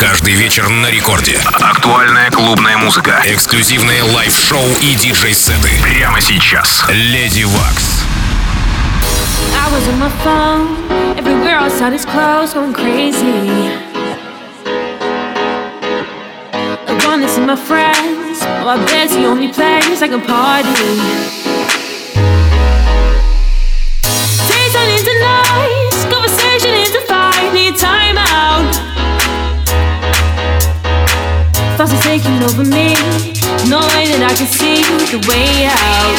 Каждый вечер на рекорде. Актуальная клубная музыка. Эксклюзивные лайв-шоу и диджей-сеты. Прямо сейчас. Lady Waks. I was on my phone. Everywhere outside is closed, going crazy. I wanna see my friends. Oh, I bet the only place I can party. Thoughts are taking over me. No way that I can see the way out.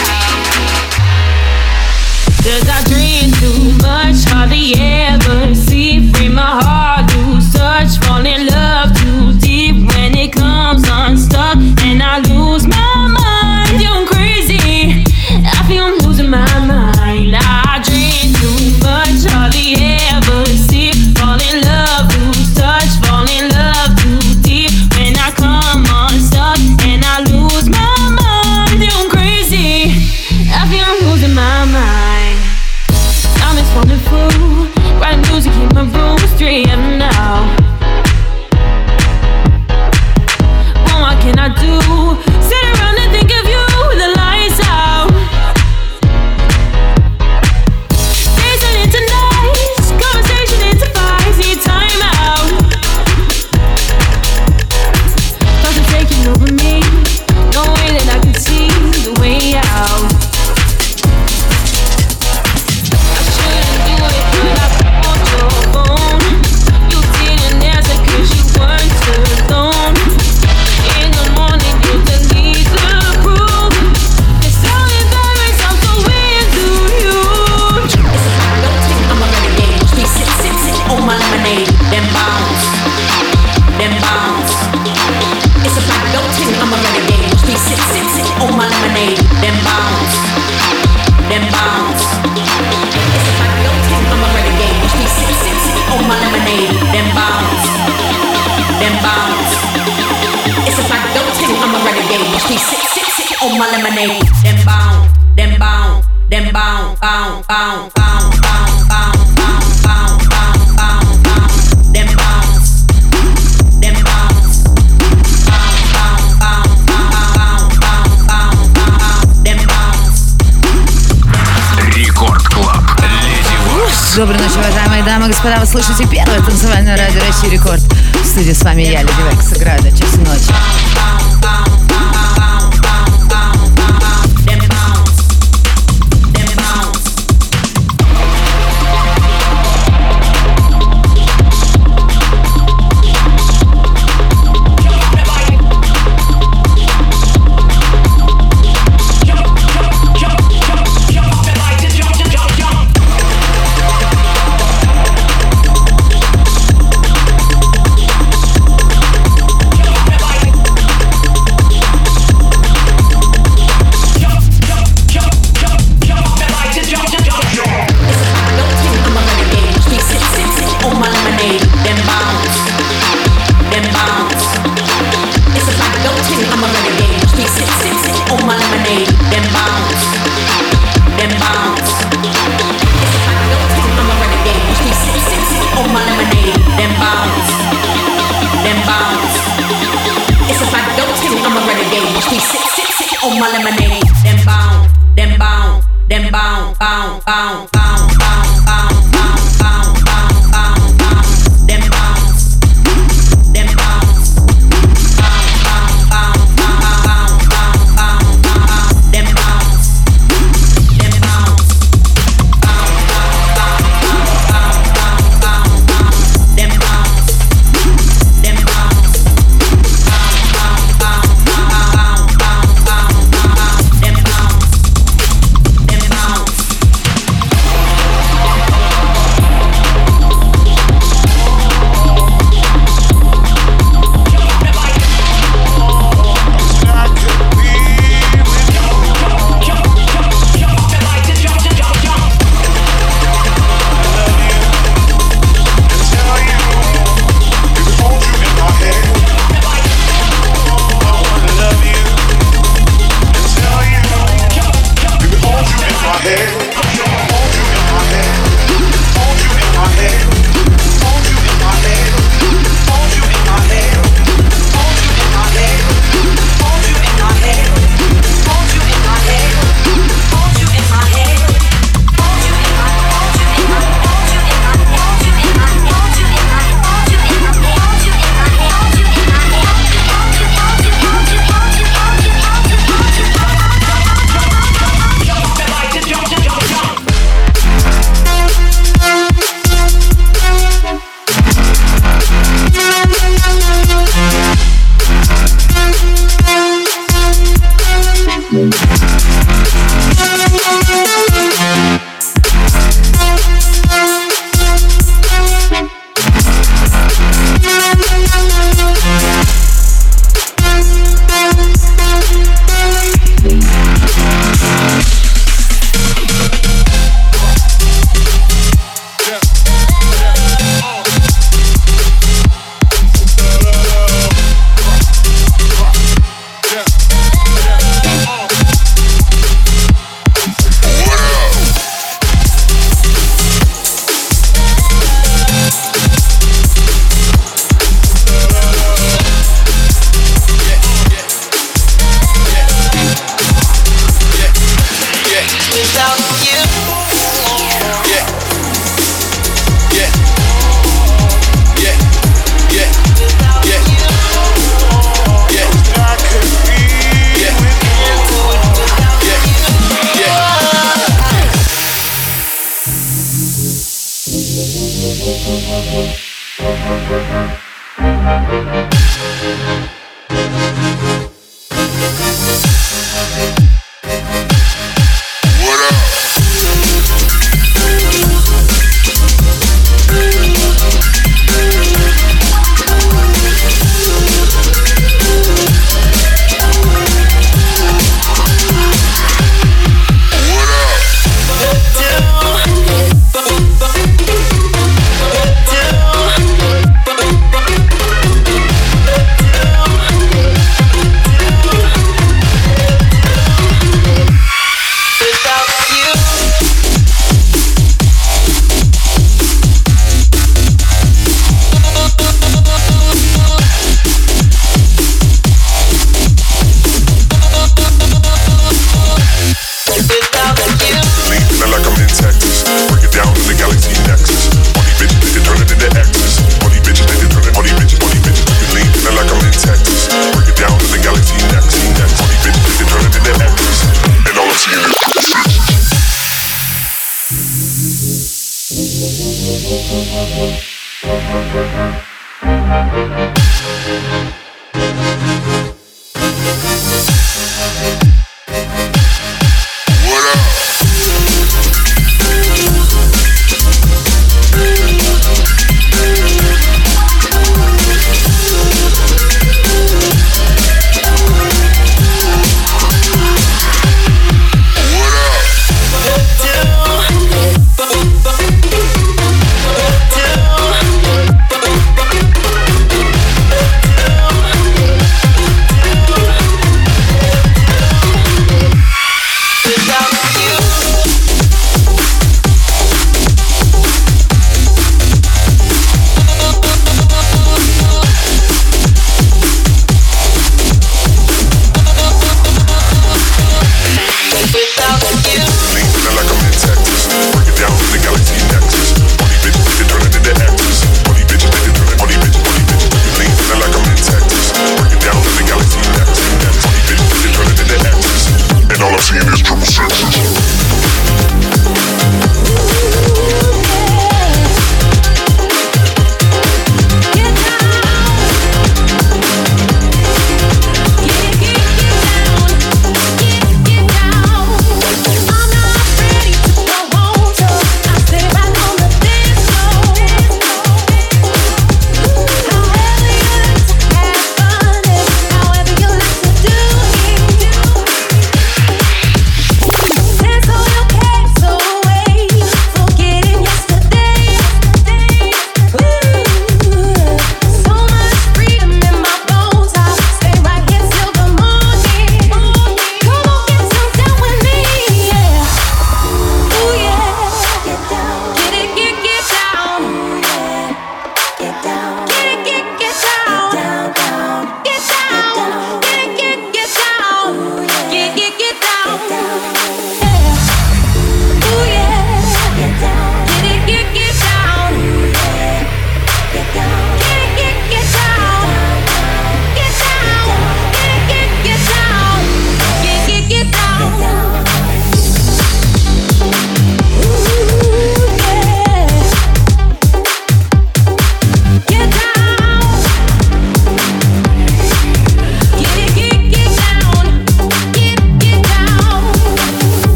Cause I dream too much, hardly ever see. Free my heart, lose touch, fall in love too deep when it comes unstuck. And I lose my mind, you're crazy. I feel I'm losing my mind. I dream too much, hardly ever see. Fall in love, lose wonderful. Writing music in my room, 3 a.m. now. What can I do? Господа. Вы слышите первое танцевальное радио России Рекорд. В студии с вами я, Леди Векс. Играю до часу ночи. On my lemonade. Then bound, then bound, bound, bound, bound, bound, bound,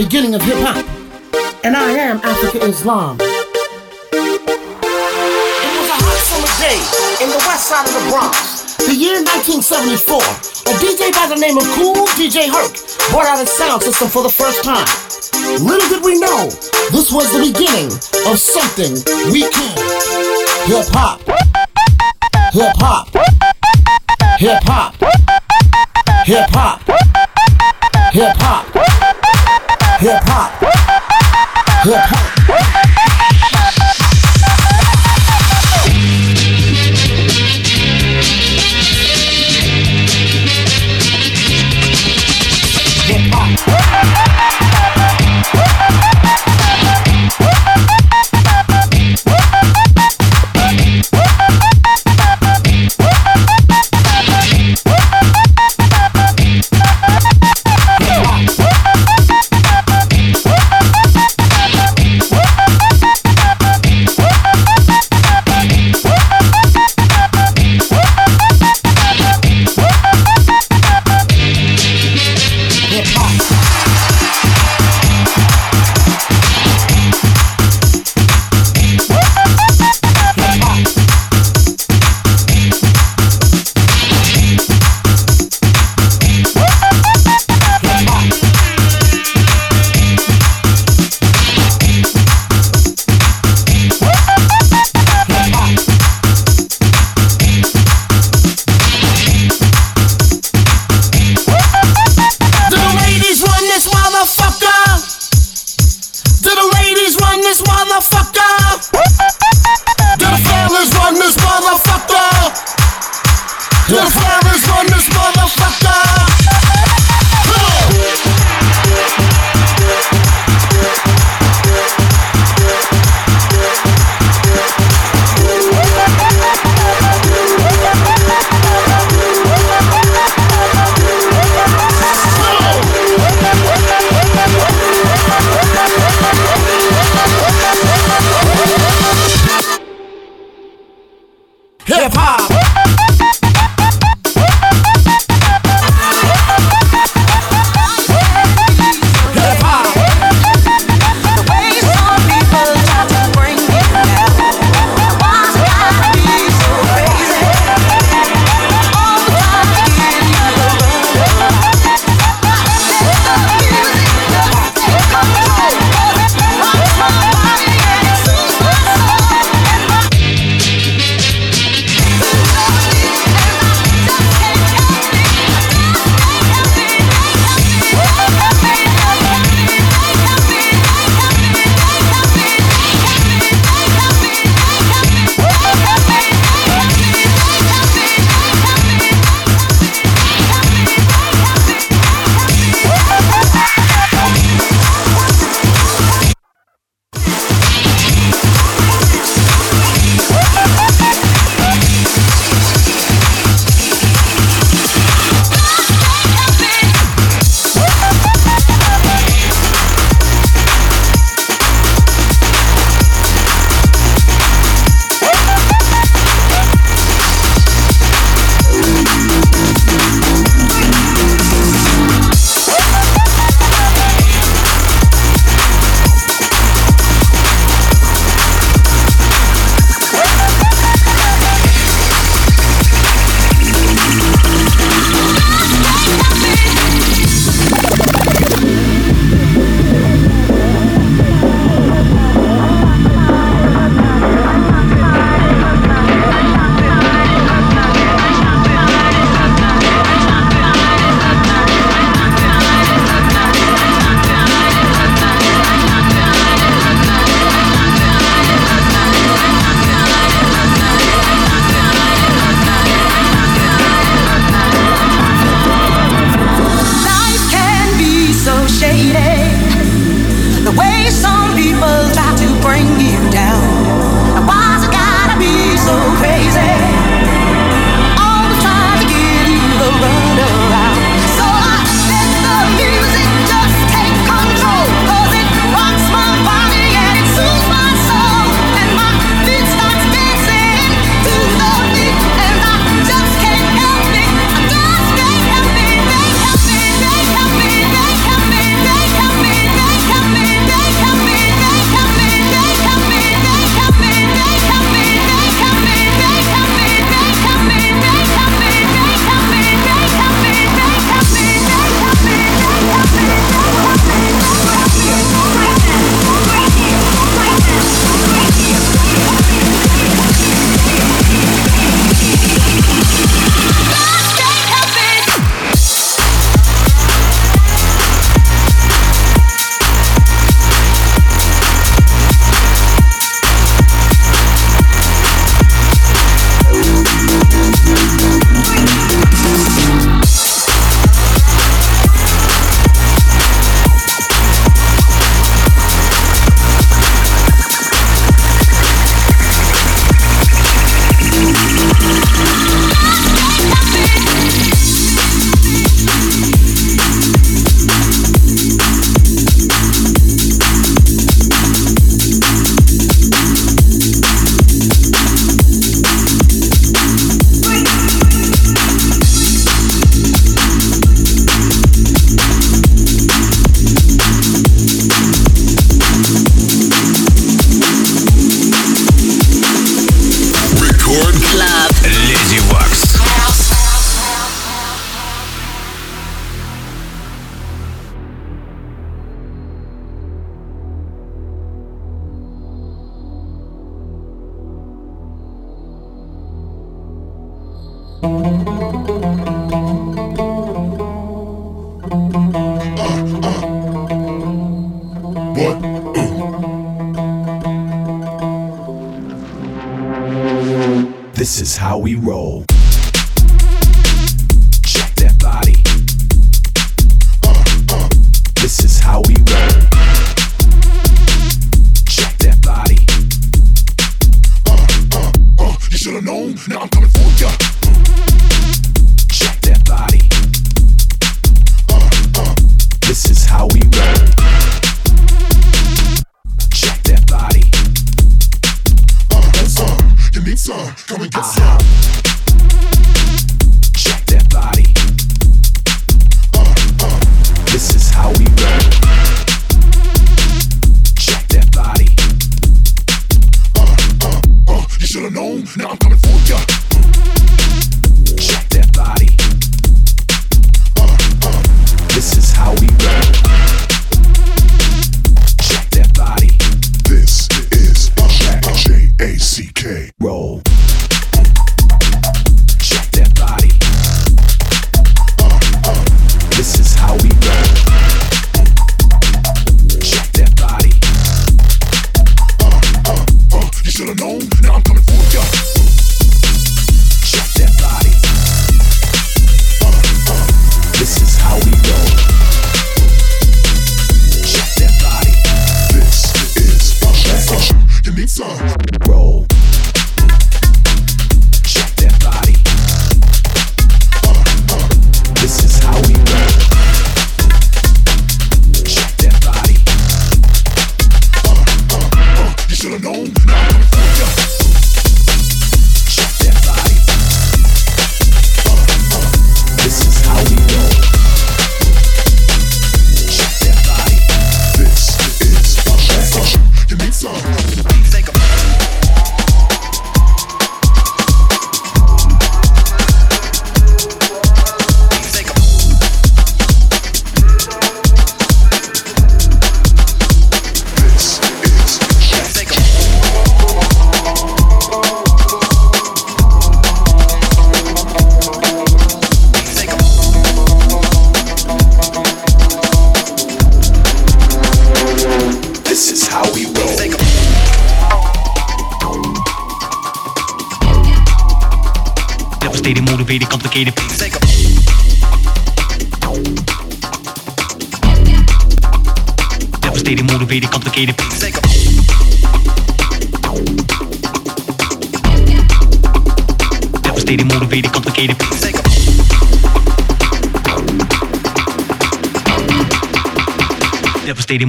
beginning of hip hop. And I am Africa Islam. It was a hot summer day in the west side of the Bronx. The year 1974. A DJ by the name of Cool DJ Herc brought out his sound system for the first time. Little did we know, this was the beginning of something we call hip hop. Hip hop. Hip hop. Hip hop. Hip hop. 흑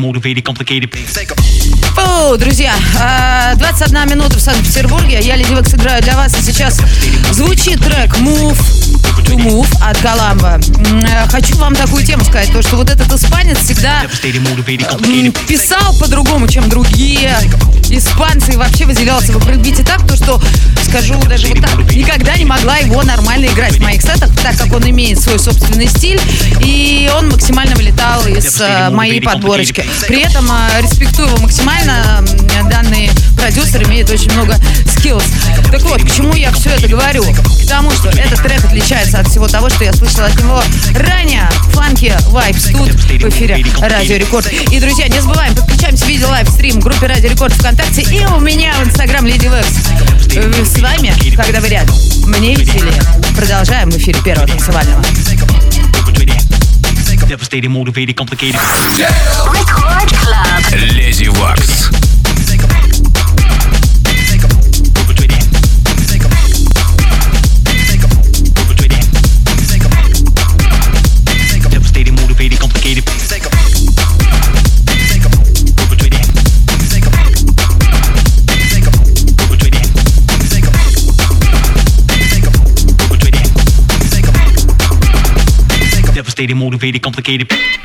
motivated, complicated. О, друзья, 21 а, минута в Санкт-Петербурге. Я, Леди Векс, играю для вас. И сейчас звучит трек Move to Move от Каламба. Э, хочу вам такую тему сказать, то что вот этот испанец всегда писал по-другому, чем другие испанцы, и вообще выделялся в брейкбите так, то что, скажу даже вот так, никогда не могла его нормально играть в моих сетах, так как он имеет свой собственный стиль, и он максимально вылетал из э, моей подборочки. При этом э, респектую его максимально, данный продюсер имеет очень много skills. Так вот, к чему я все это говорю? К тому, что этот трек отличается от всего того, что я слышала от него ранее. Funky Vibes тут в эфире Радио Рекорд. И, друзья, не забываем, подключаемся в видео livestream в группе Радио Рекорд ВКонтакте и у меня в Инстаграм Lady Waks. С вами, когда вы рядом. Мне веселее. Продолжаем в эфире первого танцевального. Devastated, motivated, complicated. Record Club. Lazy Wax. Devastated, motivated, complicated.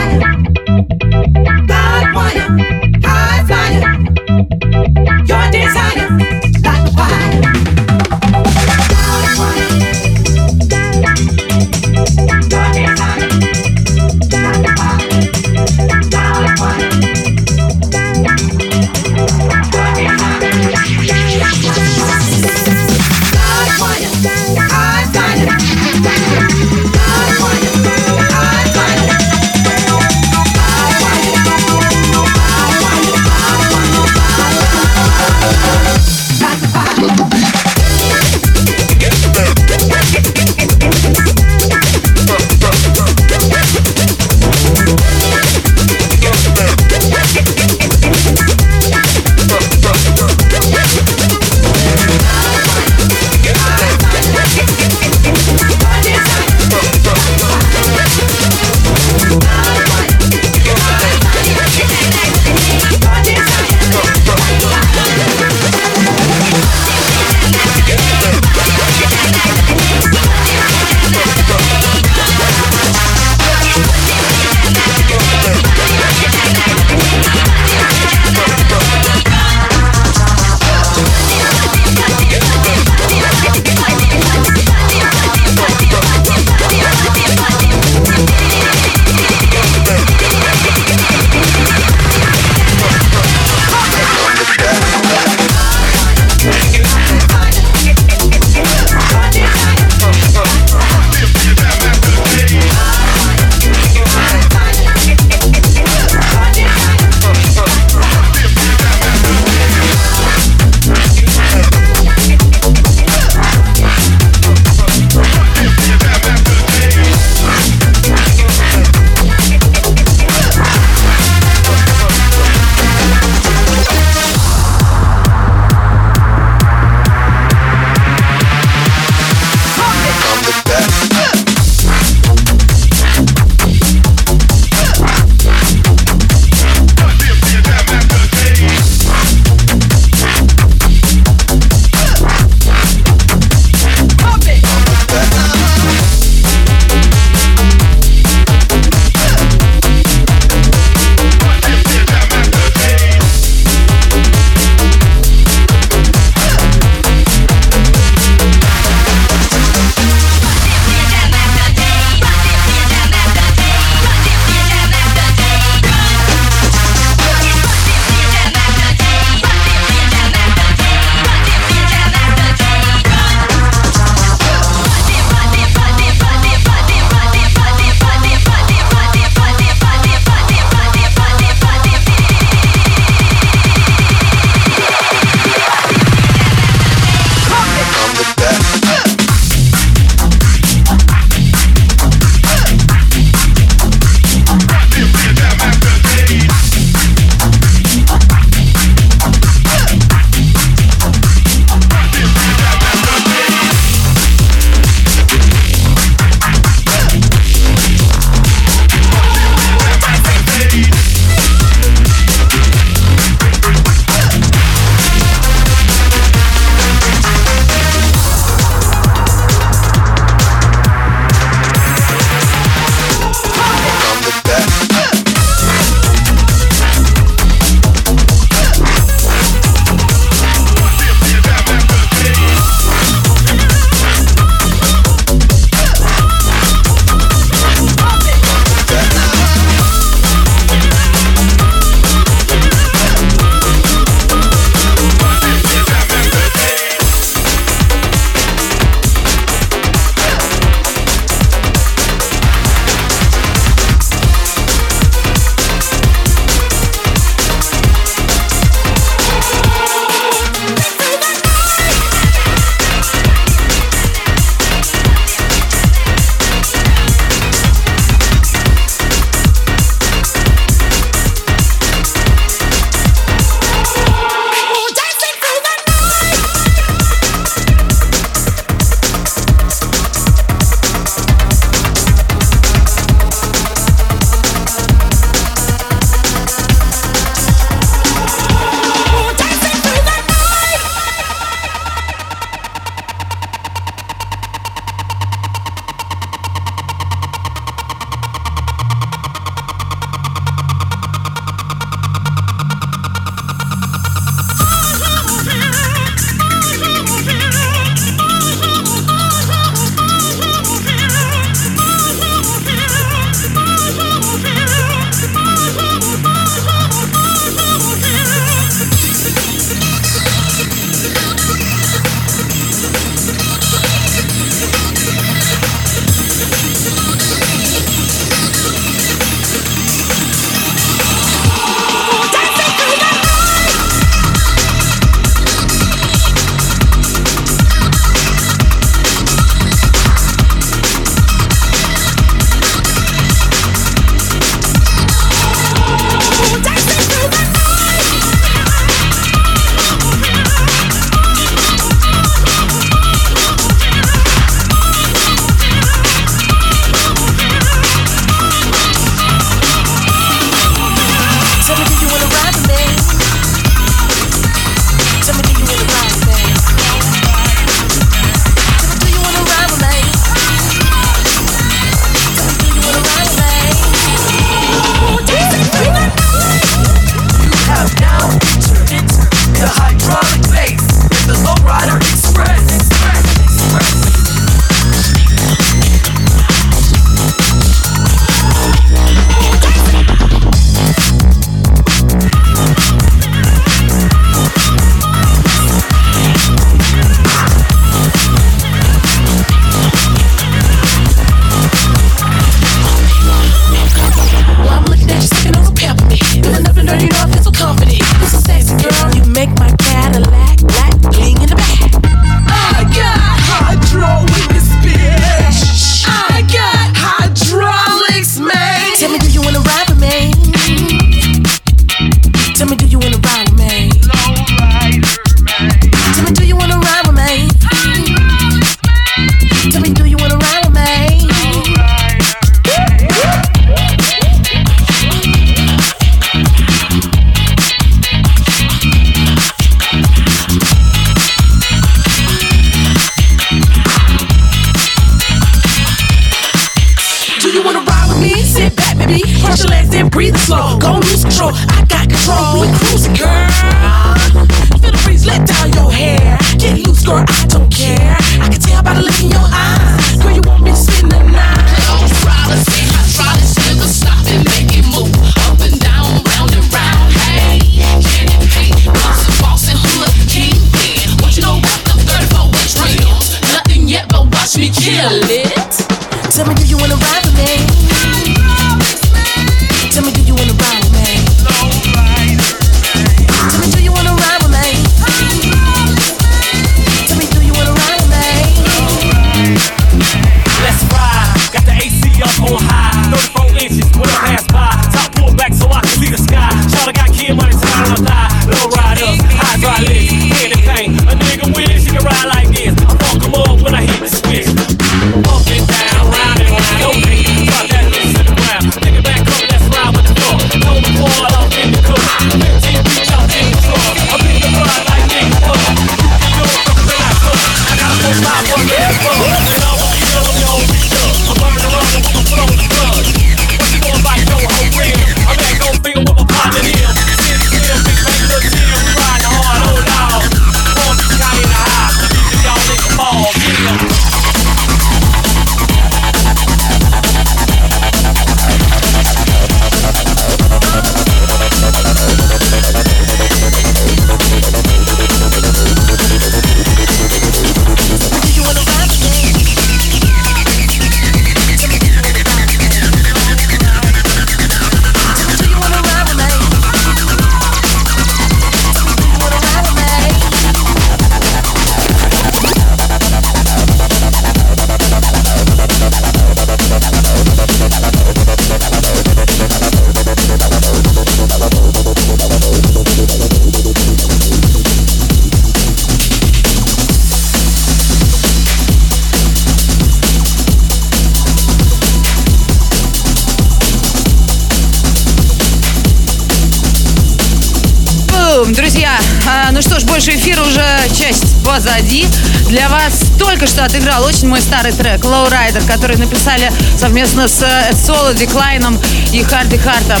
позади. Для вас только что отыграл очень мой старый трек Low Rider, который написали совместно с э, Соло, Деклайном и Харди Хартом,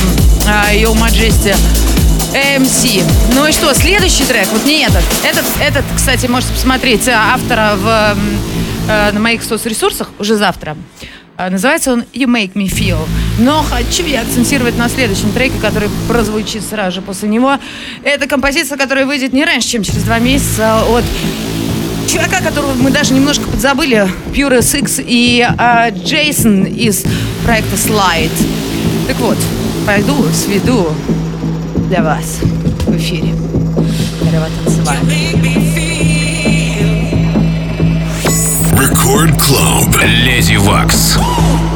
э, Йоу Маджести. Эм AMC. Ну и что, следующий трек? Вот не этот. Этот, этот кстати, можете посмотреть э, автора в, э, на моих соцресурсах уже завтра. Называется он You Make Me Feel. Но хочу я акцентировать на следующем треке, который прозвучит сразу же после него. Это композиция, которая выйдет не раньше, чем через два месяца от чувака, которого мы даже немножко подзабыли, Pure SX и э, Джейсон из проекта Slide. Так вот, пойду, сведу для вас в эфире. Здорово танцевать. Record Club. Леди Вакс. Вакс.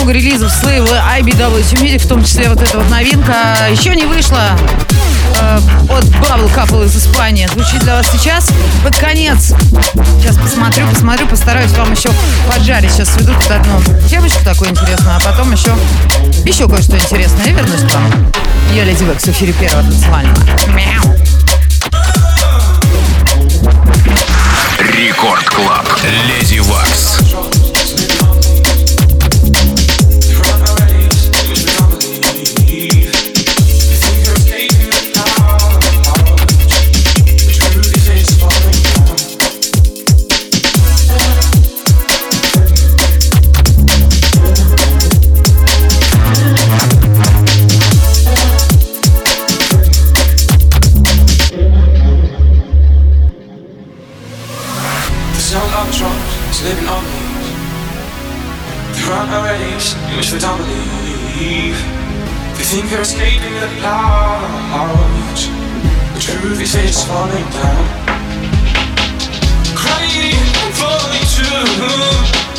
Много релизов с лейбла IBWT Music, в том числе вот эта вот новинка. Еще не вышла э, от Bubble Couple из Испании. Звучит для вас сейчас под конец. Сейчас посмотрю, посмотрю, постараюсь вам еще поджарить. Сейчас сведу тут одну темочку такую интересную, а потом еще еще кое-что интересное. И вернусь к вам. Я Lady Waks в эфире первого танцевального. Мяу. Record Club. Леди Вакс. Think they're escaping the clouds. The truth is it's falling down. Crying and falling too.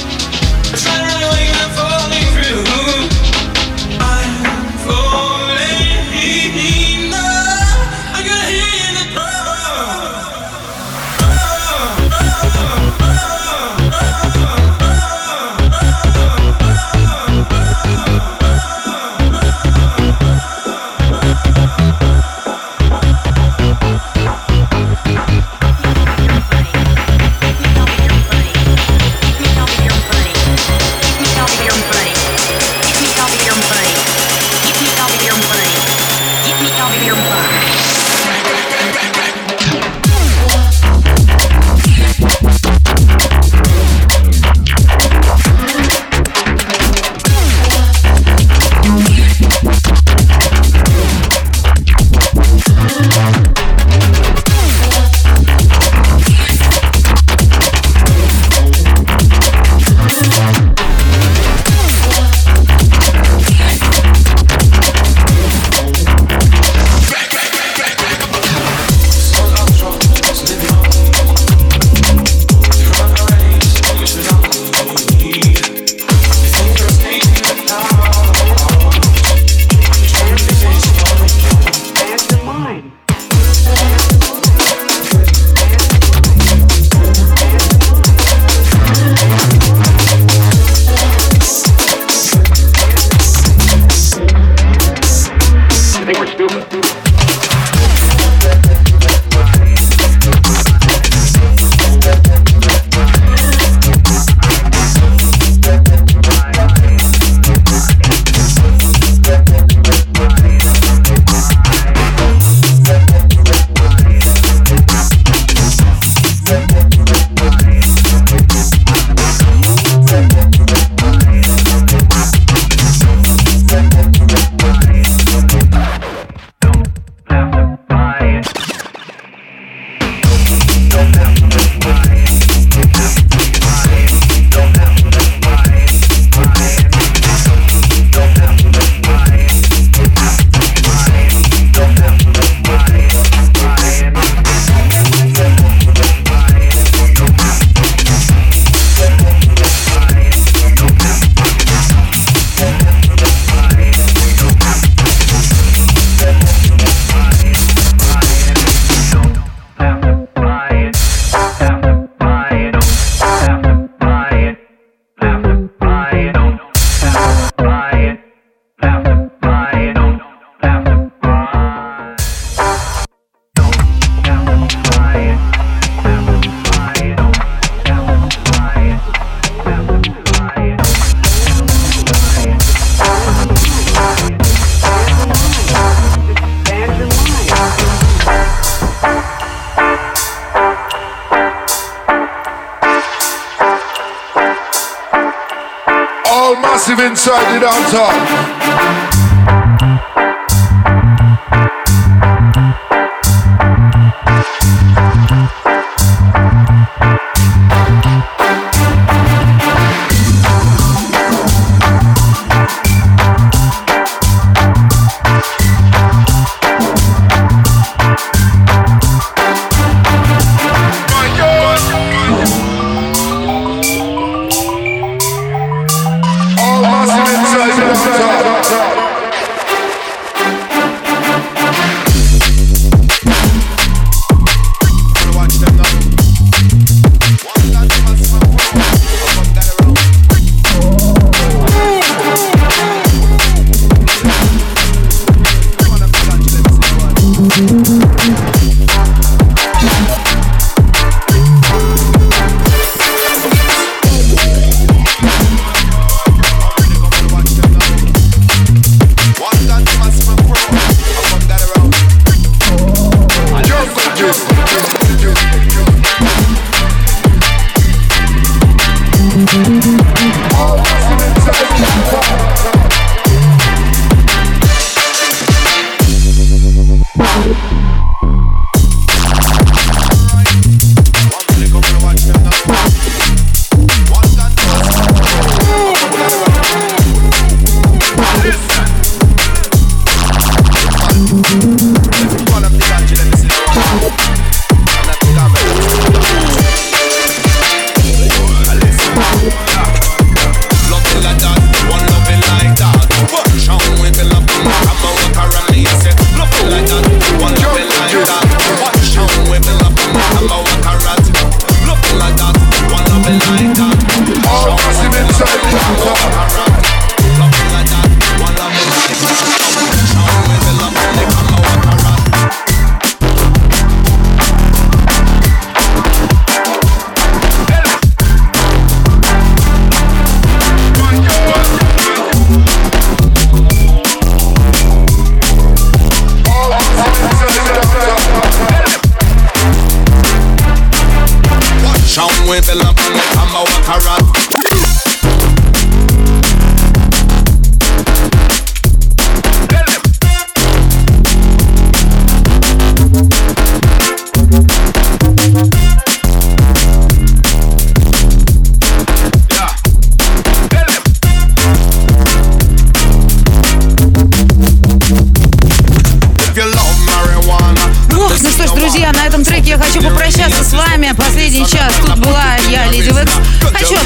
talk.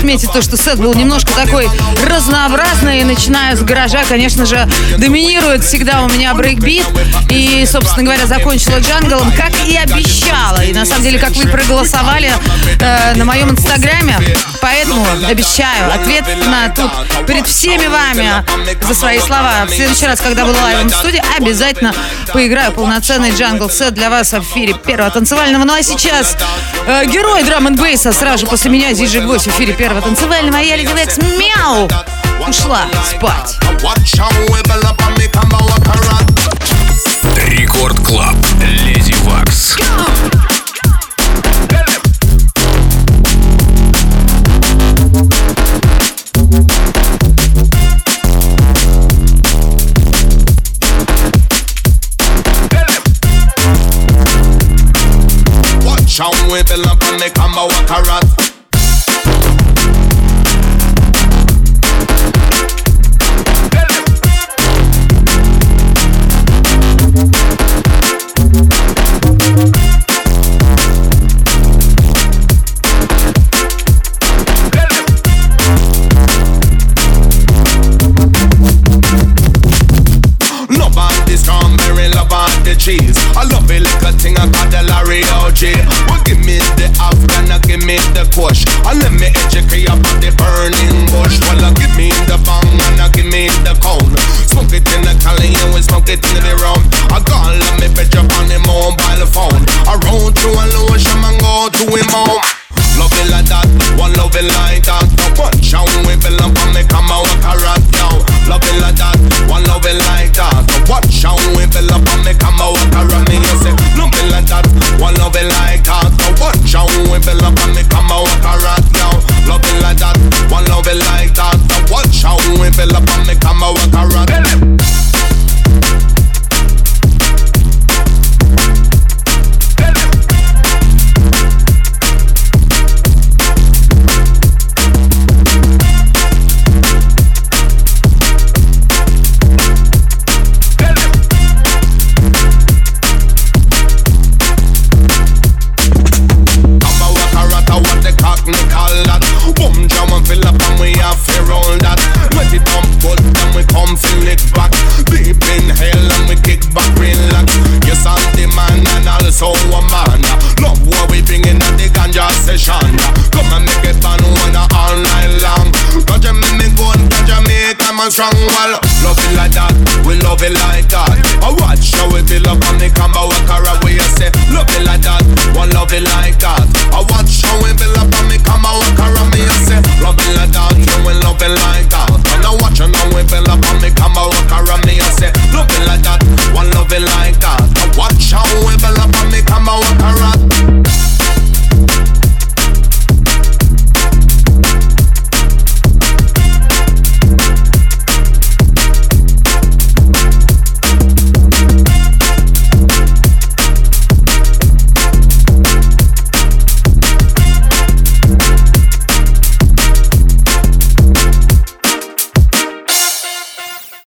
отметить то, что сет был немножко такой разнообразный. Начиная с гаража, конечно же, доминирует всегда у меня брейкбит. И, собственно говоря, закончила джанглом, как и обещала. И на самом деле, как вы проголосовали э, на моем инстаграме, Поэтому обещаю ответственно тут перед всеми вами за свои слова. В следующий раз, когда буду лайвом в студии, обязательно поиграю полноценный джангл сет для вас в эфире первого танцевального. Ну а сейчас э, герой драм н бейса сразу же после меня диджей Гвоздь в эфире первого танцевального. Я Lady Waks. Мяу! Ушла спать. Record Club. Lady Waks. Go! we bell up on the camera walk around